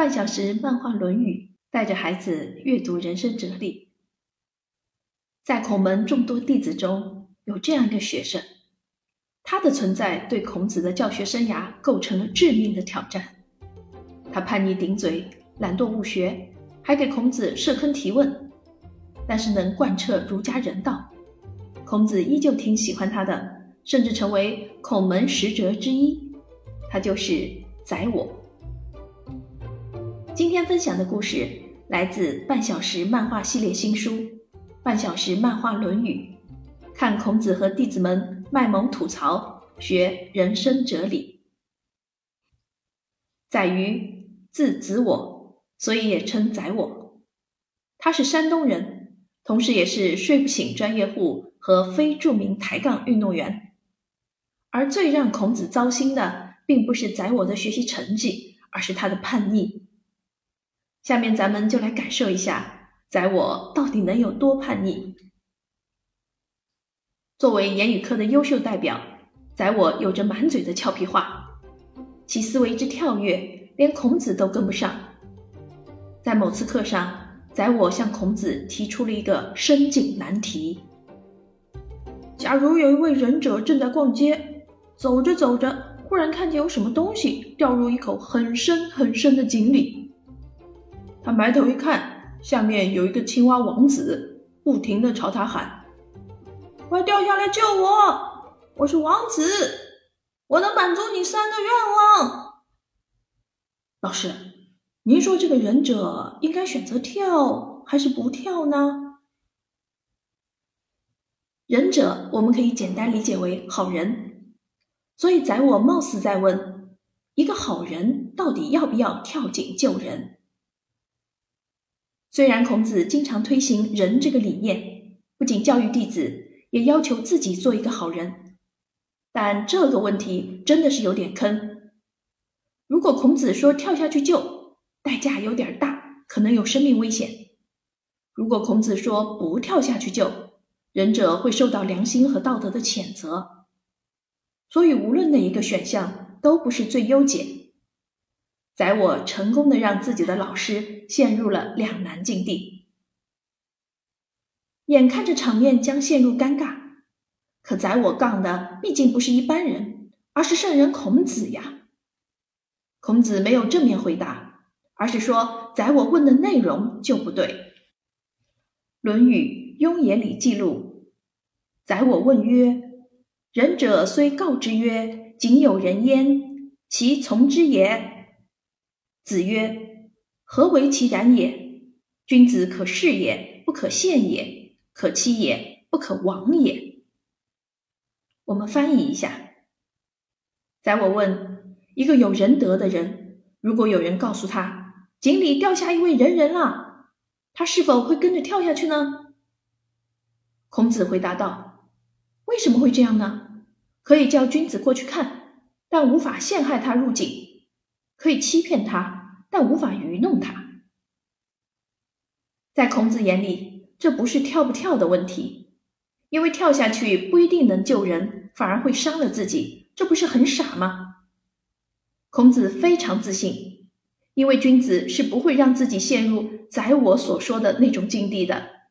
半小时漫画《论语》，带着孩子阅读人生哲理。在孔门众多弟子中，有这样一个学生，他的存在对孔子的教学生涯构成了致命的挑战。他叛逆顶嘴，懒惰误学，还给孔子设坑提问，但是能贯彻儒家人道，孔子依旧挺喜欢他的，甚至成为孔门十哲之一。他就是宰我。今天分享的故事来自半小时漫画系列新书《半小时漫画论语》，看孔子和弟子们卖萌吐槽，学人生哲理。宰予字子我，所以也称宰我。他是山东人，同时也是睡不醒专业户和非著名抬杠运动员。而最让孔子糟心的，并不是宰我的学习成绩，而是他的叛逆。下面咱们就来感受一下，宰我到底能有多叛逆。作为言语课的优秀代表，宰我有着满嘴的俏皮话，其思维之跳跃，连孔子都跟不上。在某次课上，宰我向孔子提出了一个深井难题：假如有一位忍者正在逛街，走着走着，忽然看见有什么东西掉入一口很深很深的井里。他埋头一看，下面有一个青蛙王子，不停的朝他喊：“快掉下来救我！我是王子，我能满足你三个愿望。”老师，您说这个忍者应该选择跳还是不跳呢？忍者我们可以简单理解为好人，所以宰我貌似在问：一个好人到底要不要跳井救人？虽然孔子经常推行仁这个理念，不仅教育弟子，也要求自己做一个好人，但这个问题真的是有点坑。如果孔子说跳下去救，代价有点大，可能有生命危险；如果孔子说不跳下去救，仁者会受到良心和道德的谴责。所以，无论哪一个选项都不是最优解。宰我成功的让自己的老师陷入了两难境地，眼看着场面将陷入尴尬，可宰我杠的毕竟不是一般人，而是圣人孔子呀。孔子没有正面回答，而是说宰我问的内容就不对。《论语雍也》里记录，宰我问曰：“仁者虽告之曰：‘仅有人焉’，其从之也？”子曰：“何为其然也？君子可视也，不可陷也；可欺也，不可亡也。”我们翻译一下：在我问一个有仁德的人，如果有人告诉他井里掉下一位仁人了，他是否会跟着跳下去呢？孔子回答道：“为什么会这样呢？可以叫君子过去看，但无法陷害他入井；可以欺骗他。”但无法愚弄他。在孔子眼里，这不是跳不跳的问题，因为跳下去不一定能救人，反而会伤了自己，这不是很傻吗？孔子非常自信，因为君子是不会让自己陷入宰我所说的那种境地的。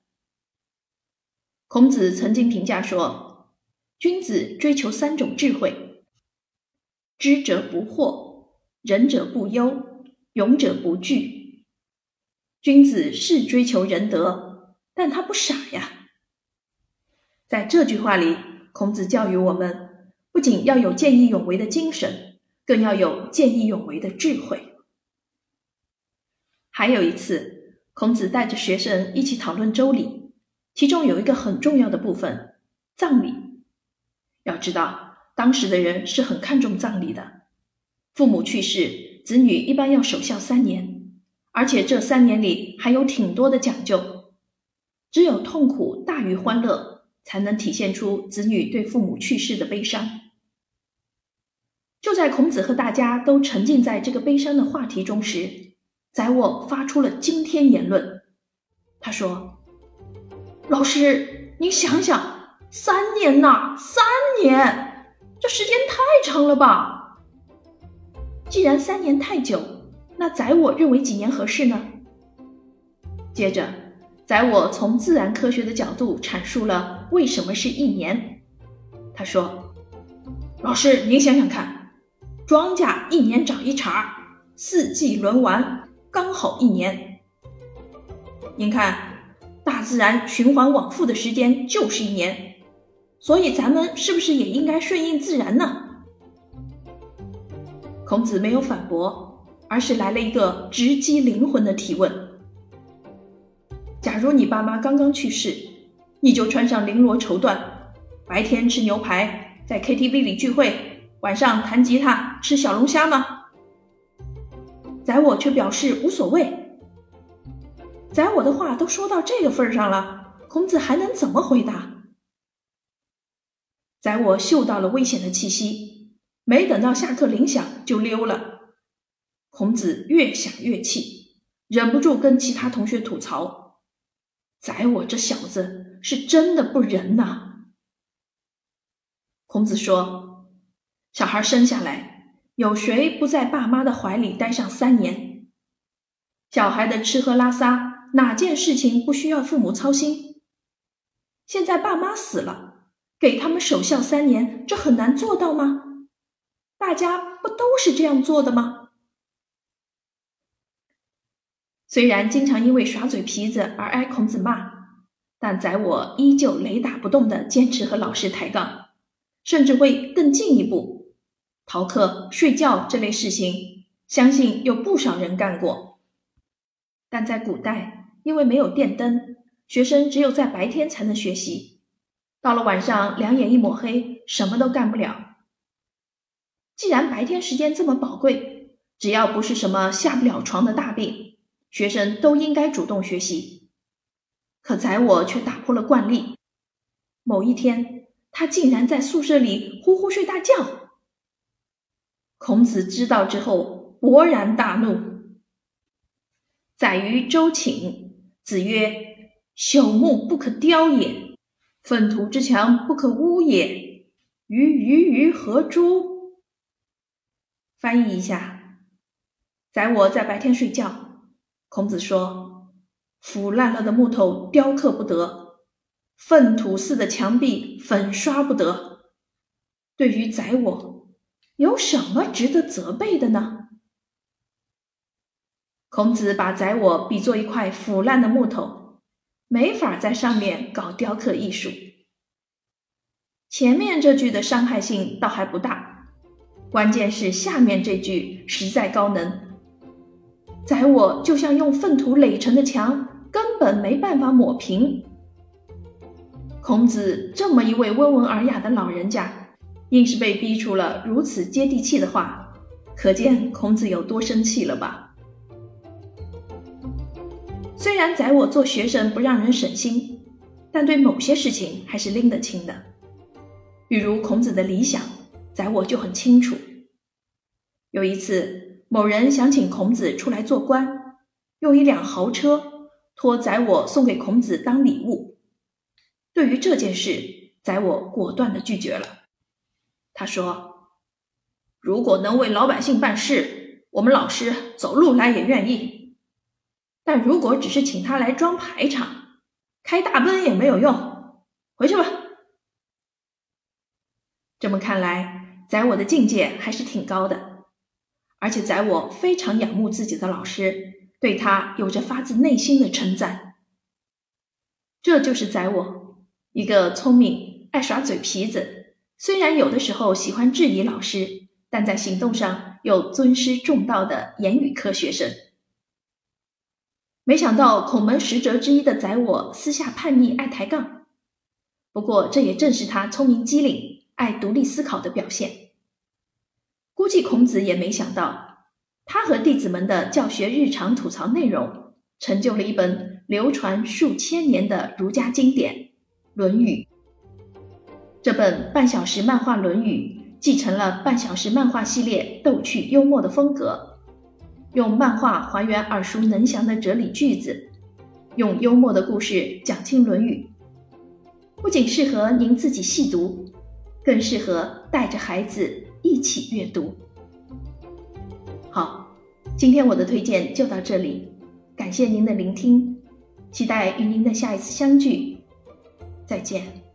孔子曾经评价说：“君子追求三种智慧，知者不惑，仁者不忧。”勇者不惧，君子是追求仁德，但他不傻呀。在这句话里，孔子教育我们，不仅要有见义勇为的精神，更要有见义勇为的智慧。还有一次，孔子带着学生一起讨论周礼，其中有一个很重要的部分——葬礼。要知道，当时的人是很看重葬礼的，父母去世。子女一般要守孝三年，而且这三年里还有挺多的讲究。只有痛苦大于欢乐，才能体现出子女对父母去世的悲伤。就在孔子和大家都沉浸在这个悲伤的话题中时，宰我发出了惊天言论。他说：“老师，您想想，三年呐，三年，这时间太长了吧？”既然三年太久，那宰我认为几年合适呢？接着，宰我从自然科学的角度阐述了为什么是一年。他说：“老师，您想想看，庄稼一年长一茬，四季轮完，刚好一年。您看，大自然循环往复的时间就是一年，所以咱们是不是也应该顺应自然呢？”孔子没有反驳，而是来了一个直击灵魂的提问：假如你爸妈刚刚去世，你就穿上绫罗绸缎，白天吃牛排，在 KTV 里聚会，晚上弹吉他吃小龙虾吗？宰我却表示无所谓。宰我的话都说到这个份上了，孔子还能怎么回答？宰我嗅到了危险的气息。没等到下课铃响就溜了，孔子越想越气，忍不住跟其他同学吐槽：“宰我这小子是真的不仁呐！”孔子说：“小孩生下来，有谁不在爸妈的怀里待上三年？小孩的吃喝拉撒，哪件事情不需要父母操心？现在爸妈死了，给他们守孝三年，这很难做到吗？”大家不都是这样做的吗？虽然经常因为耍嘴皮子而挨孔子骂，但宰我依旧雷打不动的坚持和老师抬杠，甚至会更进一步，逃课、睡觉这类事情，相信有不少人干过。但在古代，因为没有电灯，学生只有在白天才能学习，到了晚上两眼一抹黑，什么都干不了。既然白天时间这么宝贵，只要不是什么下不了床的大病，学生都应该主动学习。可宰我却打破了惯例。某一天，他竟然在宿舍里呼呼睡大觉。孔子知道之后，勃然大怒。宰于周寝，子曰：“朽木不可雕也，粪土之墙不可污也。于鱼于何诸？”翻译一下，宰我在白天睡觉。孔子说：“腐烂了的木头雕刻不得，粪土似的墙壁粉刷不得。对于宰我，有什么值得责备的呢？”孔子把宰我比作一块腐烂的木头，没法在上面搞雕刻艺术。前面这句的伤害性倒还不大。关键是下面这句实在高能，宰我就像用粪土垒成的墙，根本没办法抹平。孔子这么一位温文尔雅的老人家，硬是被逼出了如此接地气的话，可见孔子有多生气了吧？虽然宰我做学生不让人省心，但对某些事情还是拎得清的，比如孔子的理想。宰我就很清楚。有一次，某人想请孔子出来做官，用一辆豪车托宰我送给孔子当礼物。对于这件事，宰我果断的拒绝了。他说：“如果能为老百姓办事，我们老师走路来也愿意；但如果只是请他来装排场，开大奔也没有用。回去吧。”这么看来。宰我的境界还是挺高的，而且宰我非常仰慕自己的老师，对他有着发自内心的称赞。这就是宰我，一个聪明、爱耍嘴皮子，虽然有的时候喜欢质疑老师，但在行动上又尊师重道的言语科学生。没想到孔门十哲之一的宰我私下叛逆、爱抬杠，不过这也正是他聪明机灵。爱独立思考的表现，估计孔子也没想到，他和弟子们的教学日常吐槽内容，成就了一本流传数千年的儒家经典《论语》。这本半小时漫画《论语》继承了半小时漫画系列逗趣幽默的风格，用漫画还原耳熟能详的哲理句子，用幽默的故事讲清《论语》，不仅适合您自己细读。更适合带着孩子一起阅读。好，今天我的推荐就到这里，感谢您的聆听，期待与您的下一次相聚，再见。